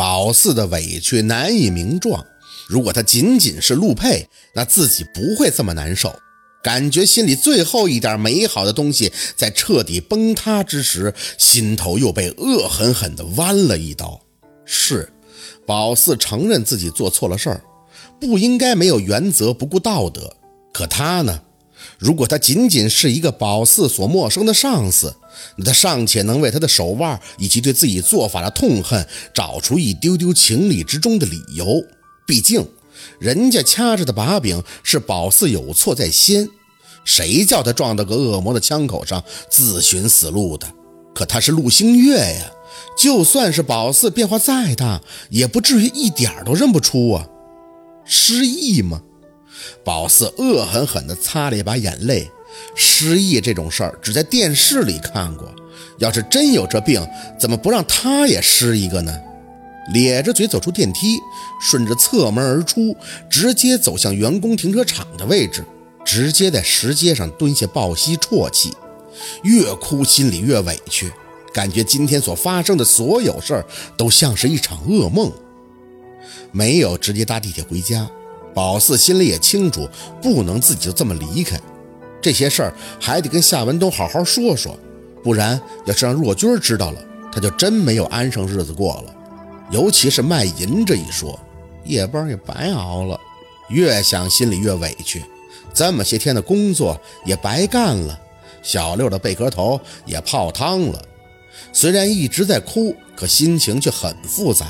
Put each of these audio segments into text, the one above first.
宝四的委屈难以名状。如果他仅仅是陆佩，那自己不会这么难受。感觉心里最后一点美好的东西在彻底崩塌之时，心头又被恶狠狠地剜了一刀。是，宝四承认自己做错了事儿，不应该没有原则、不顾道德。可他呢？如果他仅仅是一个宝四所陌生的上司，那他尚且能为他的手腕以及对自己做法的痛恨找出一丢丢情理之中的理由。毕竟，人家掐着的把柄是宝四有错在先，谁叫他撞到个恶魔的枪口上自寻死路的？可他是陆星月呀，就算是宝四变化再大，也不至于一点都认不出啊！失忆吗？宝四恶狠狠地擦了一把眼泪。失忆这种事儿，只在电视里看过。要是真有这病，怎么不让他也失一个呢？咧着嘴走出电梯，顺着侧门而出，直接走向员工停车场的位置，直接在石阶上蹲下，抱膝啜泣。越哭心里越委屈，感觉今天所发生的所有事儿都像是一场噩梦。没有直接搭地铁回家。宝四心里也清楚，不能自己就这么离开，这些事儿还得跟夏文东好好说说，不然要是让若君知道了，他就真没有安生日子过了。尤其是卖淫这一说，夜班也白熬了。越想心里越委屈，这么些天的工作也白干了，小六的贝壳头也泡汤了。虽然一直在哭，可心情却很复杂，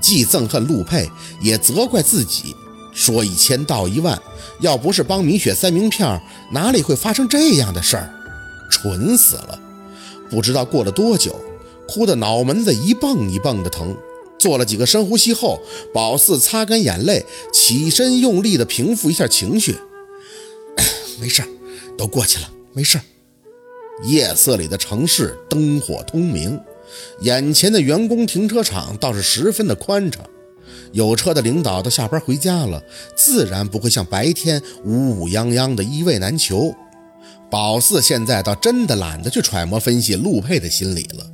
既憎恨陆佩，也责怪自己。说一千道一万，要不是帮米雪塞名片，哪里会发生这样的事儿？蠢死了！不知道过了多久，哭得脑门子一蹦一蹦的疼。做了几个深呼吸后，宝四擦干眼泪，起身用力的平复一下情绪。没事都过去了，没事夜色里的城市灯火通明，眼前的员工停车场倒是十分的宽敞。有车的领导都下班回家了，自然不会像白天乌乌泱泱的一位难求。宝四现在倒真的懒得去揣摩分析陆佩的心理了。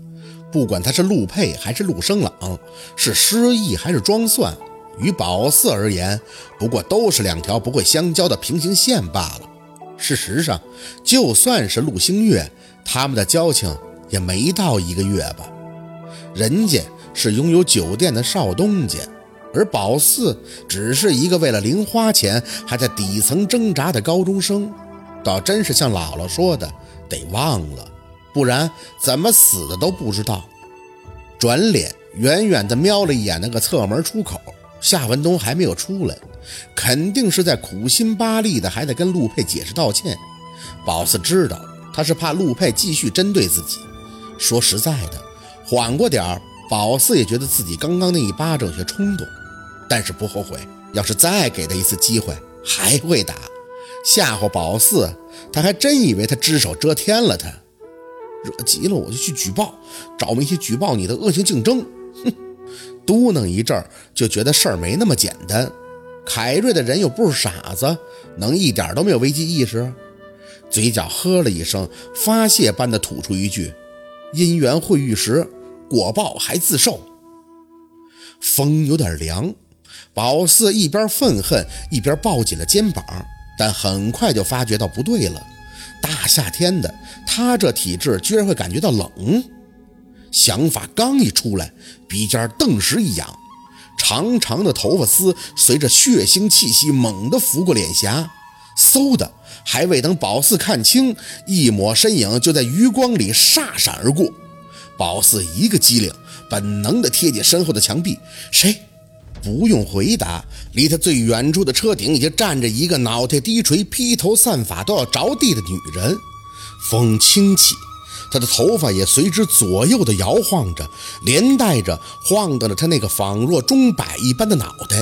不管他是陆佩还是陆生朗，是失忆还是装蒜，于宝四而言，不过都是两条不会相交的平行线罢了。事实上，就算是陆星月，他们的交情也没到一个月吧。人家是拥有酒店的少东家。而宝四只是一个为了零花钱还在底层挣扎的高中生，倒真是像姥姥说的，得忘了，不然怎么死的都不知道。转脸远远地瞄了一眼那个侧门出口，夏文东还没有出来，肯定是在苦心巴力的，还在跟陆佩解释道歉。宝四知道他是怕陆佩继续针对自己。说实在的，缓过点儿，宝四也觉得自己刚刚那一巴掌有些冲动。但是不后悔，要是再给他一次机会，还会打，吓唬宝四，他还真以为他只手遮天了。他惹急了，我就去举报，找媒体举报你的恶性竞争。哼，嘟囔一阵儿就觉得事儿没那么简单。凯瑞的人又不是傻子，能一点都没有危机意识？嘴角呵了一声，发泄般的吐出一句：“因缘会遇时，果报还自受。”风有点凉。宝四一边愤恨，一边抱紧了肩膀，但很快就发觉到不对了。大夏天的，他这体质居然会感觉到冷。想法刚一出来，鼻尖顿时一痒，长长的头发丝随着血腥气息猛地拂过脸颊，嗖的，还未等宝四看清，一抹身影就在余光里飒闪而过。宝四一个机灵，本能地贴紧身后的墙壁，谁？不用回答，离他最远处的车顶已经站着一个脑袋低垂、披头散发都要着地的女人。风轻起，她的头发也随之左右的摇晃着，连带着晃荡着她那个仿若钟摆一般的脑袋。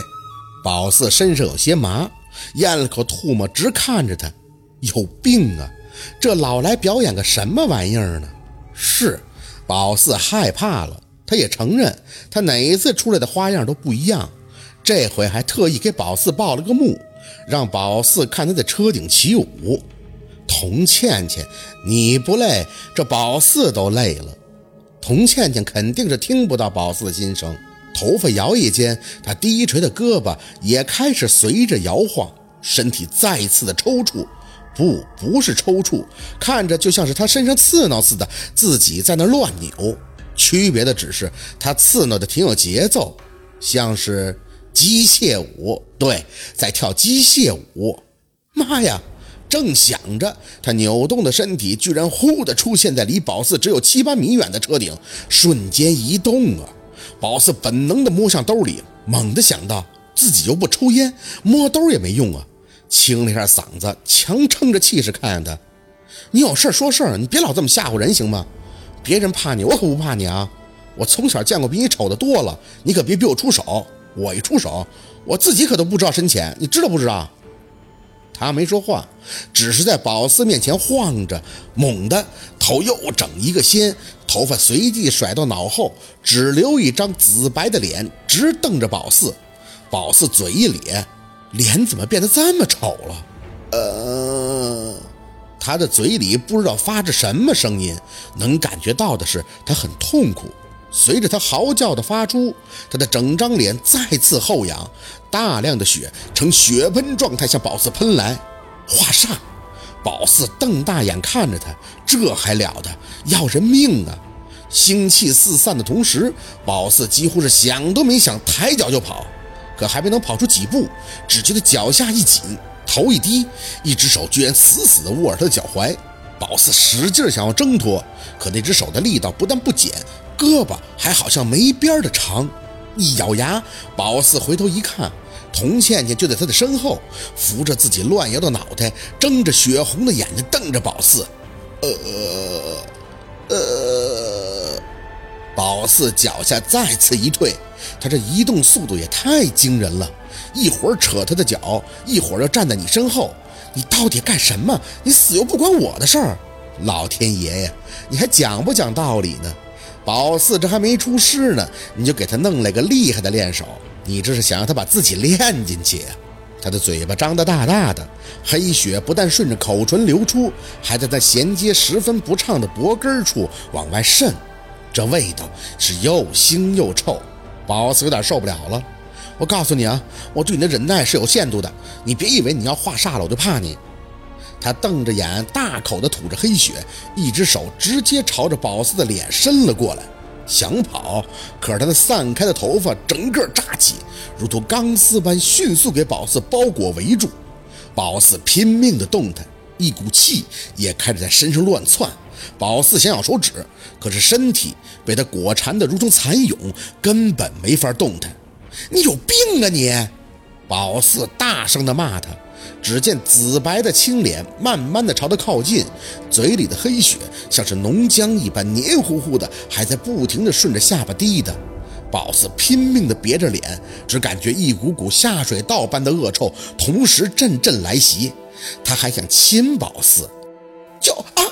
宝四身上有些麻，咽了口唾沫，直看着她，有病啊！这老来表演个什么玩意儿呢？是，宝四害怕了。他也承认，他哪一次出来的花样都不一样。这回还特意给宝四报了个幕，让宝四看他在车顶起舞。童倩倩，你不累，这宝四都累了。童倩倩肯定是听不到宝四的心声，头发摇曳间，他低垂的胳膊也开始随着摇晃，身体再次的抽搐。不，不是抽搐，看着就像是他身上刺挠似的，自己在那乱扭。区别的只是他刺挠的挺有节奏，像是机械舞。对，在跳机械舞。妈呀！正想着，他扭动的身体居然忽的出现在离宝四只有七八米远的车顶，瞬间移动啊！宝四本能的摸向兜里，猛地想到自己又不抽烟，摸兜也没用啊！清了一下嗓子，强撑着气势看他：“你有事说事儿，你别老这么吓唬人行吗？别人怕你，我可不怕你啊！我从小见过比你丑的多了，你可别逼我出手。我一出手，我自己可都不知道深浅，你知道不知道？”他没说话，只是在宝四面前晃着，猛地头又整一个掀，头发随即甩到脑后，只留一张紫白的脸，直瞪着宝四。宝四嘴一咧，脸怎么变得这么丑了？他的嘴里不知道发着什么声音，能感觉到的是他很痛苦。随着他嚎叫的发出，他的整张脸再次后仰，大量的血呈血喷状态向宝四喷来。华煞，宝四瞪大眼看着他，这还了得，要人命啊！腥气四散的同时，宝四几乎是想都没想，抬脚就跑。可还没能跑出几步，只觉得脚下一紧，头一低，一只手居然死死地握着他的脚踝。宝四使劲想要挣脱，可那只手的力道不但不减。胳膊还好像没边的长，一咬牙，宝四回头一看，童倩倩就在他的身后，扶着自己乱摇的脑袋，睁着血红的眼睛瞪着宝四。呃呃，宝四脚下再次一退，他这移动速度也太惊人了，一会儿扯他的脚，一会儿又站在你身后，你到底干什么？你死又不关我的事儿，老天爷呀，你还讲不讲道理呢？宝四这还没出师呢，你就给他弄了个厉害的练手，你这是想让他把自己练进去？他的嘴巴张得大大的，黑血不但顺着口唇流出，还在他衔接十分不畅的脖根处往外渗，这味道是又腥又臭。宝四有点受不了了。我告诉你啊，我对你的忍耐是有限度的，你别以为你要化煞了我就怕你。他瞪着眼，大口的吐着黑血，一只手直接朝着宝四的脸伸了过来，想跑，可是他的散开的头发整个炸起，如同钢丝般迅速给宝四包裹围住。宝四拼命的动弹，一股气也开始在身上乱窜。宝四想咬手指，可是身体被他裹缠的如同蚕蛹，根本没法动弹。你有病啊你！宝四大声的骂他。只见紫白的青脸慢慢的朝他靠近，嘴里的黑血像是浓浆一般黏糊糊的，还在不停的顺着下巴滴的。宝四拼命的别着脸，只感觉一股股下水道般的恶臭同时阵阵来袭。他还想亲宝四，就啊！